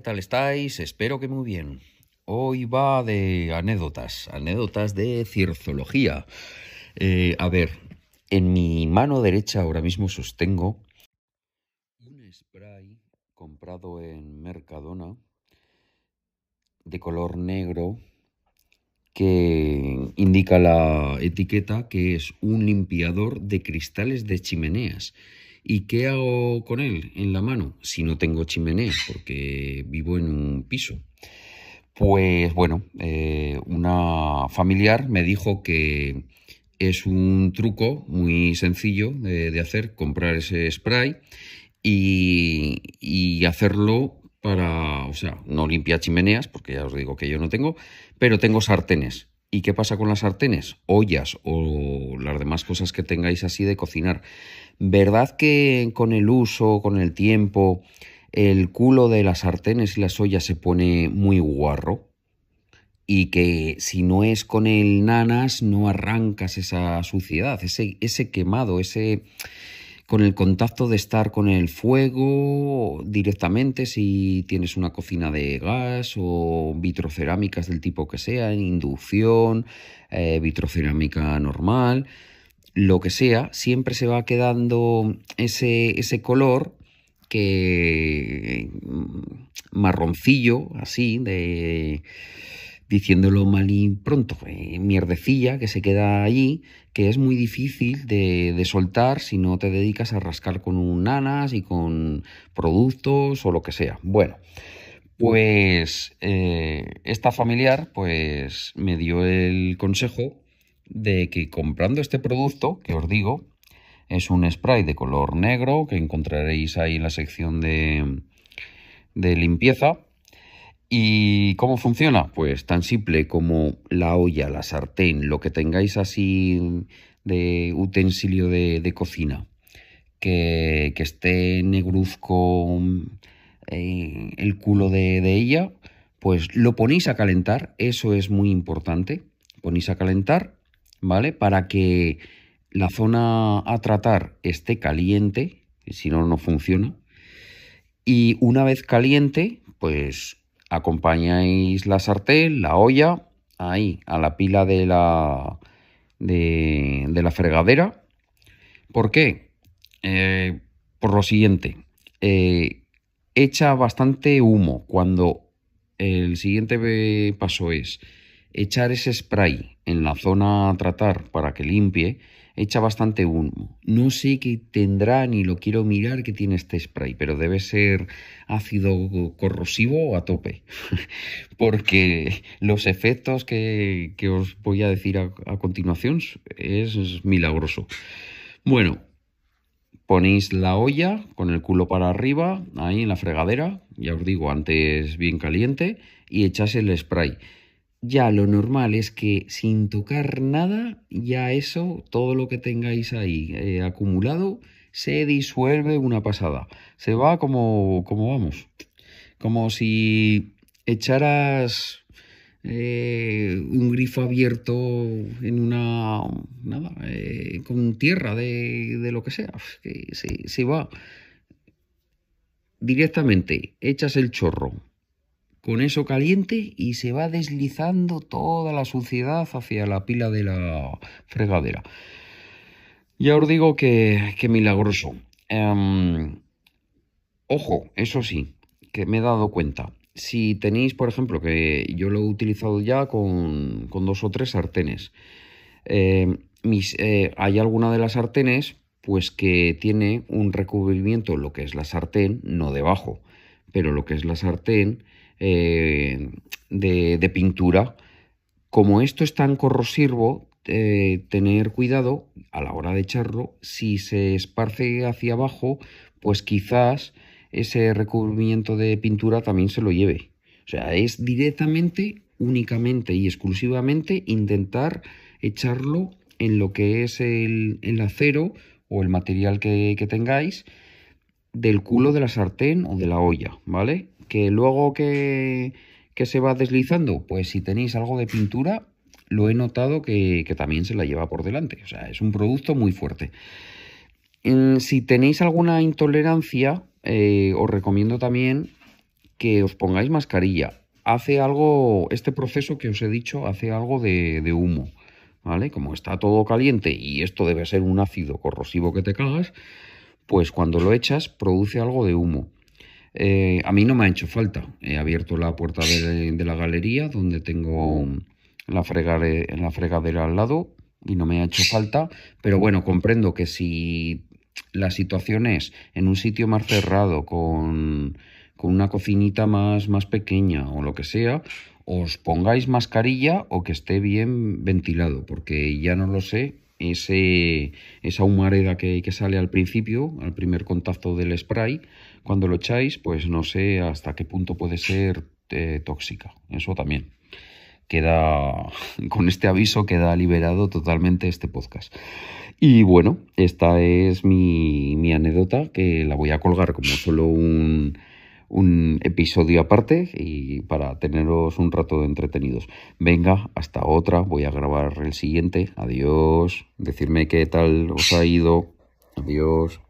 tal estáis? Espero que muy bien. Hoy va de anécdotas, anécdotas de cirzología. Eh, a ver, en mi mano derecha ahora mismo sostengo un spray comprado en Mercadona de color negro que indica la etiqueta que es un limpiador de cristales de chimeneas. ¿Y qué hago con él en la mano si no tengo chimenea? Porque vivo en un piso. Pues bueno, eh, una familiar me dijo que es un truco muy sencillo de, hacer, comprar ese spray y, y hacerlo para, o sea, no limpia chimeneas, porque ya os digo que yo no tengo, pero tengo sartenes. ¿Y qué pasa con las sartenes? Ollas o las demás cosas que tengáis así de cocinar. ¿Verdad que con el uso, con el tiempo, el culo de las sartenes y las ollas se pone muy guarro? Y que si no es con el nanas no arrancas esa suciedad, ese, ese quemado, ese con el contacto de estar con el fuego directamente, si tienes una cocina de gas o vitrocerámicas del tipo que sea, inducción, eh, vitrocerámica normal, lo que sea, siempre se va quedando ese, ese color que mm, marroncillo, así, de diciéndolo mal y pronto, eh, mierdecilla que se queda allí, que es muy difícil de, soltar si no te dedicas a rascar con un nanas y con productos o lo que sea. Bueno, pues eh, esta familiar pues me dio el consejo de que comprando este producto, que os digo, es un spray de color negro que encontraréis ahí en la sección de, de limpieza ¿Y cómo funciona? Pues tan simple como la olla, la sartén, lo que tengáis así de utensilio de, cocina, que, esté negruzco eh, el culo de ella, pues lo ponéis a calentar, eso es muy importante, ponéis a calentar, ¿vale? Para que la zona a tratar esté caliente, si no, no funciona. Y una vez caliente, pues acompañáis la sartén, la olla, ahí, a la pila de la, de, la fregadera. ¿Por qué? Eh, por lo siguiente, eh, echa bastante humo cuando el siguiente paso es echar ese spray en la zona a tratar para que limpie echa bastante humo. No sé qué tendrá ni lo quiero mirar que tiene este spray, pero debe ser ácido corrosivo a tope. Porque los efectos que, os voy a decir a, continuación es, milagroso. Bueno, ponéis la olla con el culo para arriba, ahí en la fregadera, ya os digo, antes bien caliente, y echas el spray ya lo normal es que sin tocar nada, ya eso, todo lo que tengáis ahí eh, acumulado, se disuelve una pasada. Se va como, como vamos, como si echaras eh, un grifo abierto en una, nada, eh, con tierra de, de, lo que sea, que se, se va. Directamente, echas el chorro con eso caliente y se va deslizando toda la suciedad hacia la pila de la fregadera. Ya os digo que, que milagroso. Em, ojo, eso sí, que me he dado cuenta. Si tenéis, por ejemplo, que yo lo he utilizado ya con, dos o tres sartenes, em, eh, hay alguna de las sartenes pues que tiene un recubrimiento, lo que es la sartén, no debajo, pero lo que es la sartén eh, de, pintura. Como esto es tan corrosivo, eh, tener cuidado a la hora de echarlo, si se esparce hacia abajo, pues quizás ese recubrimiento de pintura también se lo lleve. O sea, es directamente, únicamente y exclusivamente intentar echarlo en lo que es el, acero o el material que, que tengáis del culo de la sartén o de la olla, ¿vale? Que luego que, se va deslizando, pues si tenéis algo de pintura, lo he notado que, también se la lleva por delante. O sea, es un producto muy fuerte. si tenéis alguna intolerancia, eh, os recomiendo también que os pongáis mascarilla. Hace algo, este proceso que os he dicho, hace algo de, de humo, ¿vale? Como está todo caliente y esto debe ser un ácido corrosivo que te cagas, pues cuando lo echas produce algo de humo. Eh, a mí no me ha hecho falta. He abierto la puerta de, la galería donde tengo la, fregadera al lado y no me ha hecho falta. Pero bueno, comprendo que si la situación es en un sitio más cerrado, con, con una cocinita más, más pequeña o lo que sea, os pongáis mascarilla o que esté bien ventilado, porque ya no lo sé, ese, esa humareda que, que, sale al principio, al primer contacto del spray, cuando lo echáis, pues no sé hasta qué punto puede ser eh, tóxica. Eso también. Queda, con este aviso queda liberado totalmente este podcast. Y bueno, esta es mi, mi anécdota que la voy a colgar como solo un, un episodio aparte y para teneros un rato entretenidos. Venga, hasta otra, voy a grabar el siguiente. Adiós. Decirme qué tal os ha ido. Adiós.